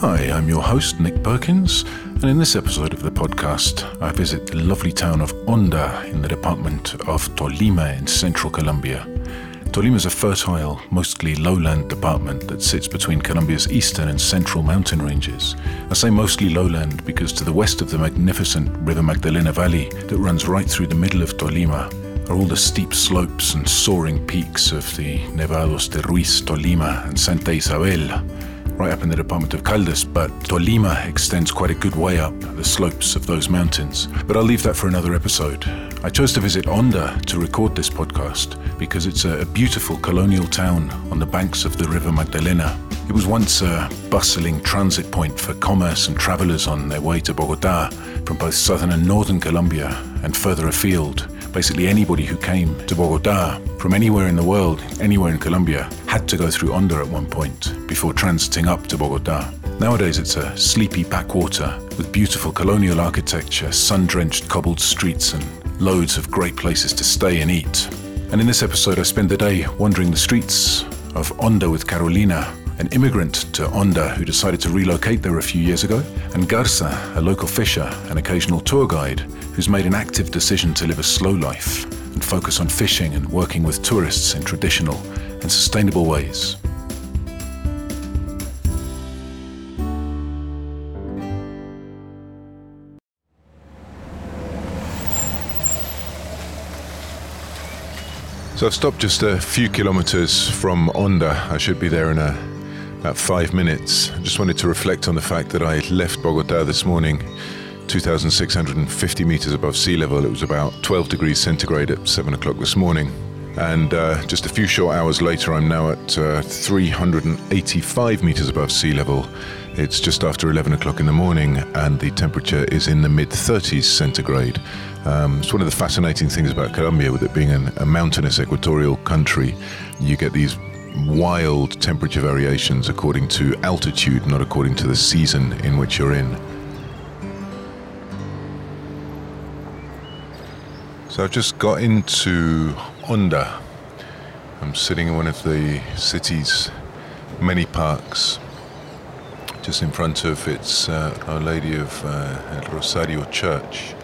Hi, I'm your host, Nick Perkins, and in this episode of the podcast, I visit the lovely town of Honda in the department of Tolima in central Colombia. Tolima is a fertile, mostly lowland department that sits between Colombia's eastern and central mountain ranges. I say mostly lowland because to the west of the magnificent River Magdalena Valley that runs right through the middle of Tolima are all the steep slopes and soaring peaks of the Nevados de Ruiz, Tolima, and Santa Isabel right up in the department of Caldas, but Tolima extends quite a good way up the slopes of those mountains. But I'll leave that for another episode. I chose to visit Honda to record this podcast because it's a beautiful colonial town on the banks of the River Magdalena. It was once a bustling transit point for commerce and travelers on their way to Bogota from both southern and northern Colombia and further afield. Basically, anybody who came to Bogota from anywhere in the world, anywhere in Colombia, had to go through Honda at one point before transiting up to Bogota. Nowadays, it's a sleepy backwater with beautiful colonial architecture, sun drenched cobbled streets, and loads of great places to stay and eat. And in this episode, I spend the day wandering the streets of Honda with Carolina, an immigrant to Honda who decided to relocate there a few years ago, and Garza, a local fisher and occasional tour guide who's made an active decision to live a slow life and focus on fishing and working with tourists in traditional and sustainable ways. So I've stopped just a few kilometers from Honda. I should be there in a, about five minutes. I just wanted to reflect on the fact that I left Bogota this morning 2,650 meters above sea level. It was about 12 degrees centigrade at 7 o'clock this morning. And uh, just a few short hours later, I'm now at uh, 385 meters above sea level. It's just after 11 o'clock in the morning, and the temperature is in the mid 30s centigrade. Um, it's one of the fascinating things about Colombia, with it being an, a mountainous equatorial country. You get these wild temperature variations according to altitude, not according to the season in which you're in. So I've just got into Honda. I'm sitting in one of the city's many parks, just in front of its uh, Our Lady of uh, Rosario Church.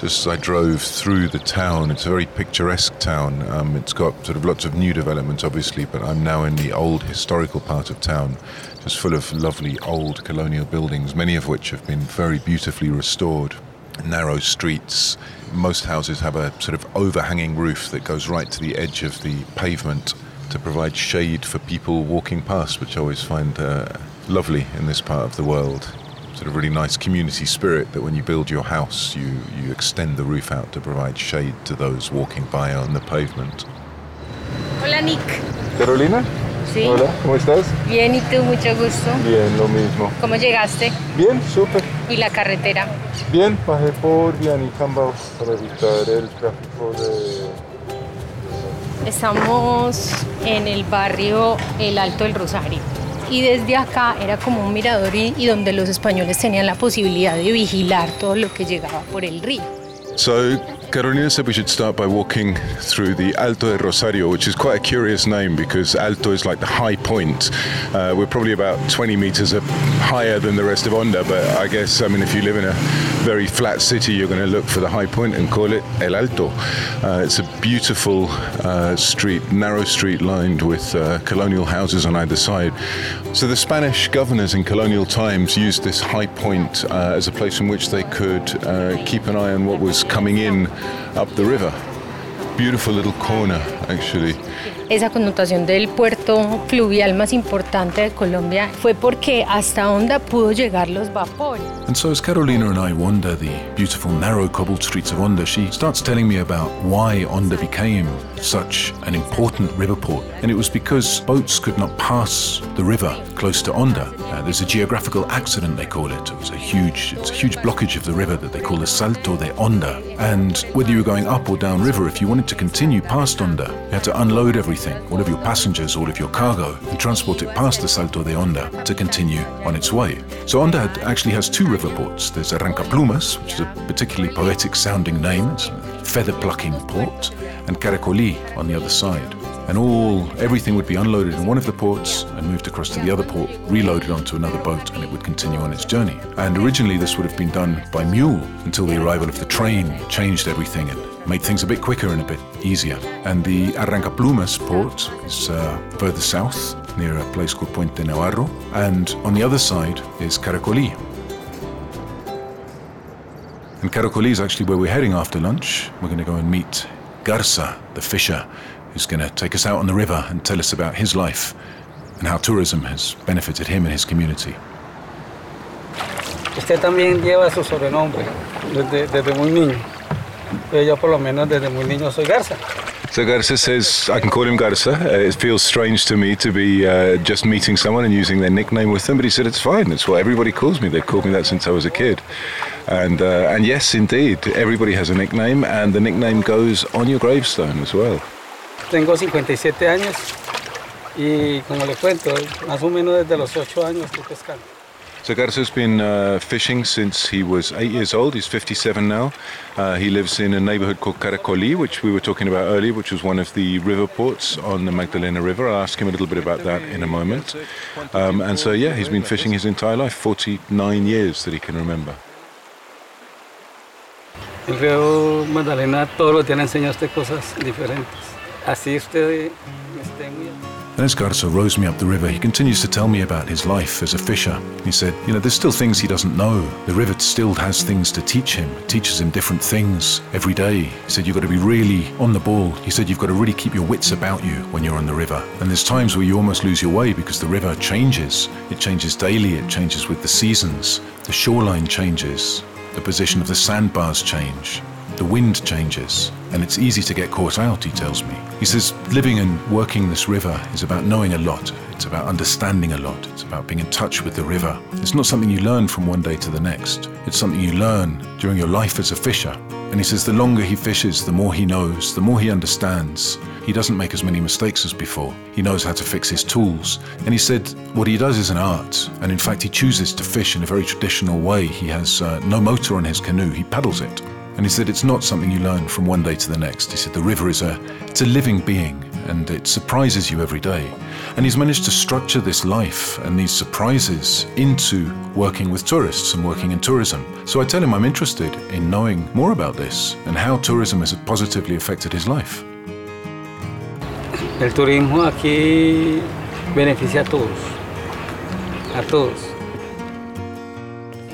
Just as I drove through the town, it's a very picturesque town. Um, it's got sort of lots of new developments, obviously, but I'm now in the old historical part of town, just full of lovely old colonial buildings, many of which have been very beautifully restored. Narrow streets, most houses have a sort of overhanging roof that goes right to the edge of the pavement to provide shade for people walking past, which I always find uh, lovely in this part of the world. Sort of really nice community spirit that when you build your house, you, you extend the roof out to provide shade to those walking by on the pavement. Hola Nick. Carolina, Sí. hola, ¿cómo estás? Bien, ¿y tú? Mucho gusto. Bien, lo mismo. ¿Cómo llegaste? Bien, súper. ¿Y la carretera? Bien, bajé por Vianí Cambao para evitar el tráfico de... Estamos en el barrio El Alto del Rosario. Y desde acá era como un mirador y, donde los españoles tenían la posibilidad de vigilar todo lo que llegaba por el río. So Carolina said we should start by walking through the Alto de Rosario, which is quite a curious name because Alto is like the high point. Uh, we're probably about 20 meters higher than the rest of Honda, but I guess, I mean, if you live in a very flat city, you're going to look for the high point and call it El Alto. Uh, it's a beautiful uh, street, narrow street lined with uh, colonial houses on either side. So the Spanish governors in colonial times used this high point uh, as a place in which they could uh, keep an eye on what was coming in up the river. Beautiful little corner, actually. esa connotación del puerto fluvial más importante de Colombia fue porque hasta Honda pudo llegar los vapores. And so as Carolina and I wander the beautiful narrow cobbled streets of Honda, she starts telling me about why Honda became such an important river port. And it was because boats could not pass the river close to Honda. Uh, there's a geographical accident, they call it. It was a huge, it's a huge blockage of the river that they call the Salto de Honda. And whether you were going up or down river, if you wanted to continue past Honda, you had to unload everything all of your passengers, all of your cargo, and transport it past the Salto de Honda to continue on its way. So Honda actually has two river ports. There's Arrancaplumas, which is a particularly poetic sounding name, it's a feather plucking port, and Caracolí on the other side. And all everything would be unloaded in one of the ports and moved across to the other port, reloaded onto another boat, and it would continue on its journey. And originally this would have been done by mule until the arrival of the train changed everything and made things a bit quicker and a bit easier. And the Arrancaplumas port is uh, further south, near a place called Puente Navarro, and on the other side is Caracolí. And Caracolí is actually where we're heading after lunch. We're going to go and meet Garza, the fisher, who's going to take us out on the river and tell us about his life and how tourism has benefited him and his community. Usted también lleva su sobrenombre desde, desde muy niño. Yo por lo menos desde muy niño soy Garza. So Garza says I can call him Garza. Uh, it feels strange to me to be uh, just meeting someone and using their nickname with them, but he said it's fine. It's what everybody calls me. They've called me that since I was a kid. And uh, and yes, indeed, everybody has a nickname, and the nickname goes on your gravestone as well. Tengo 57 años y como le cuento, más o menos desde los 8 años estoy pescando. So Garza's been uh, fishing since he was eight years old. He's 57 now. Uh, he lives in a neighborhood called Caracolí, which we were talking about earlier, which was one of the river ports on the Magdalena River. I'll ask him a little bit about that in a moment. Um, and so, yeah, he's been fishing his entire life, 49 years that he can remember. El río Magdalena todos los días enseña usted cosas diferentes. Así usted esté muy as Garza rows me up the river, he continues to tell me about his life as a fisher. He said, You know, there's still things he doesn't know. The river still has things to teach him, it teaches him different things every day. He said, You've got to be really on the ball. He said, You've got to really keep your wits about you when you're on the river. And there's times where you almost lose your way because the river changes. It changes daily, it changes with the seasons, the shoreline changes, the position of the sandbars change. The wind changes, and it's easy to get caught out, he tells me. He says, living and working this river is about knowing a lot. It's about understanding a lot. It's about being in touch with the river. It's not something you learn from one day to the next. It's something you learn during your life as a fisher. And he says the longer he fishes, the more he knows, the more he understands. He doesn't make as many mistakes as before. He knows how to fix his tools. And he said what he does is an art. And in fact, he chooses to fish in a very traditional way. He has uh, no motor on his canoe, he paddles it. And he said it's not something you learn from one day to the next. He said the river is a it's a living being and it surprises you every day. And he's managed to structure this life and these surprises into working with tourists and working in tourism. So I tell him I'm interested in knowing more about this and how tourism has positively affected his life. El turismo aquí beneficia a todos. A todos.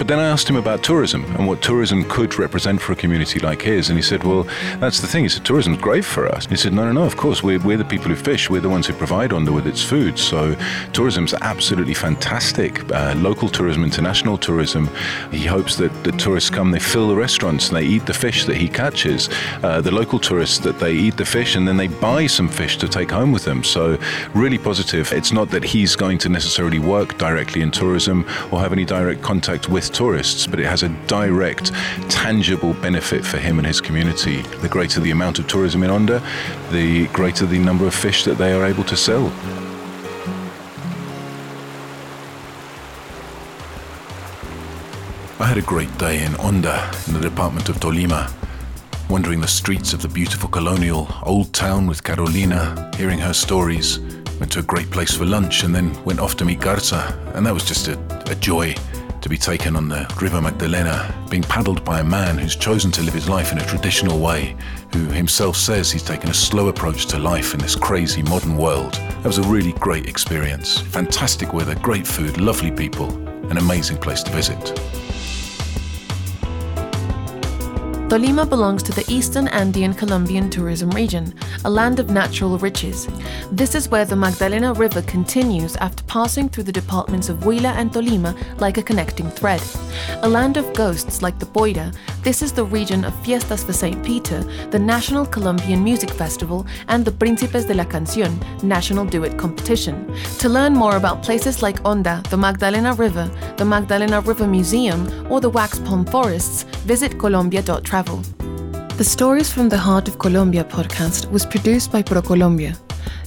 But then I asked him about tourism and what tourism could represent for a community like his. And he said, Well, that's the thing. He said, Tourism's great for us. he said, No, no, no, of course. We're, we're the people who fish. We're the ones who provide Honda with its food. So tourism's absolutely fantastic. Uh, local tourism, international tourism. He hopes that the tourists come, they fill the restaurants, and they eat the fish that he catches. Uh, the local tourists, that they eat the fish and then they buy some fish to take home with them. So really positive. It's not that he's going to necessarily work directly in tourism or have any direct contact with tourists, but it has a direct, tangible benefit for him and his community. The greater the amount of tourism in Honda, the greater the number of fish that they are able to sell. I had a great day in Honda, in the department of Tolima. wandering the streets of the beautiful colonial old town with Carolina, hearing her stories. Went to a great place for lunch and then went off to meet Garza, and that was just a, a joy to be taken on the River Magdalena, being paddled by a man who's chosen to live his life in a traditional way, who himself says he's taken a slow approach to life in this crazy modern world. That was a really great experience. Fantastic weather, great food, lovely people, an amazing place to visit. Tolima belongs to the eastern Andean Colombian tourism region, a land of natural riches. This is where the Magdalena River continues after passing through the departments of Huila and Tolima like a connecting thread. A land of ghosts like the Boira, this is the region of Fiestas de St. Peter, the National Colombian Music Festival, and the Príncipes de la Canción, National Duet Competition. To learn more about places like Honda, the Magdalena River, the Magdalena River Museum, or the Wax Palm Forests, visit colombia.travel. The Stories from the Heart of Colombia podcast was produced by ProColombia.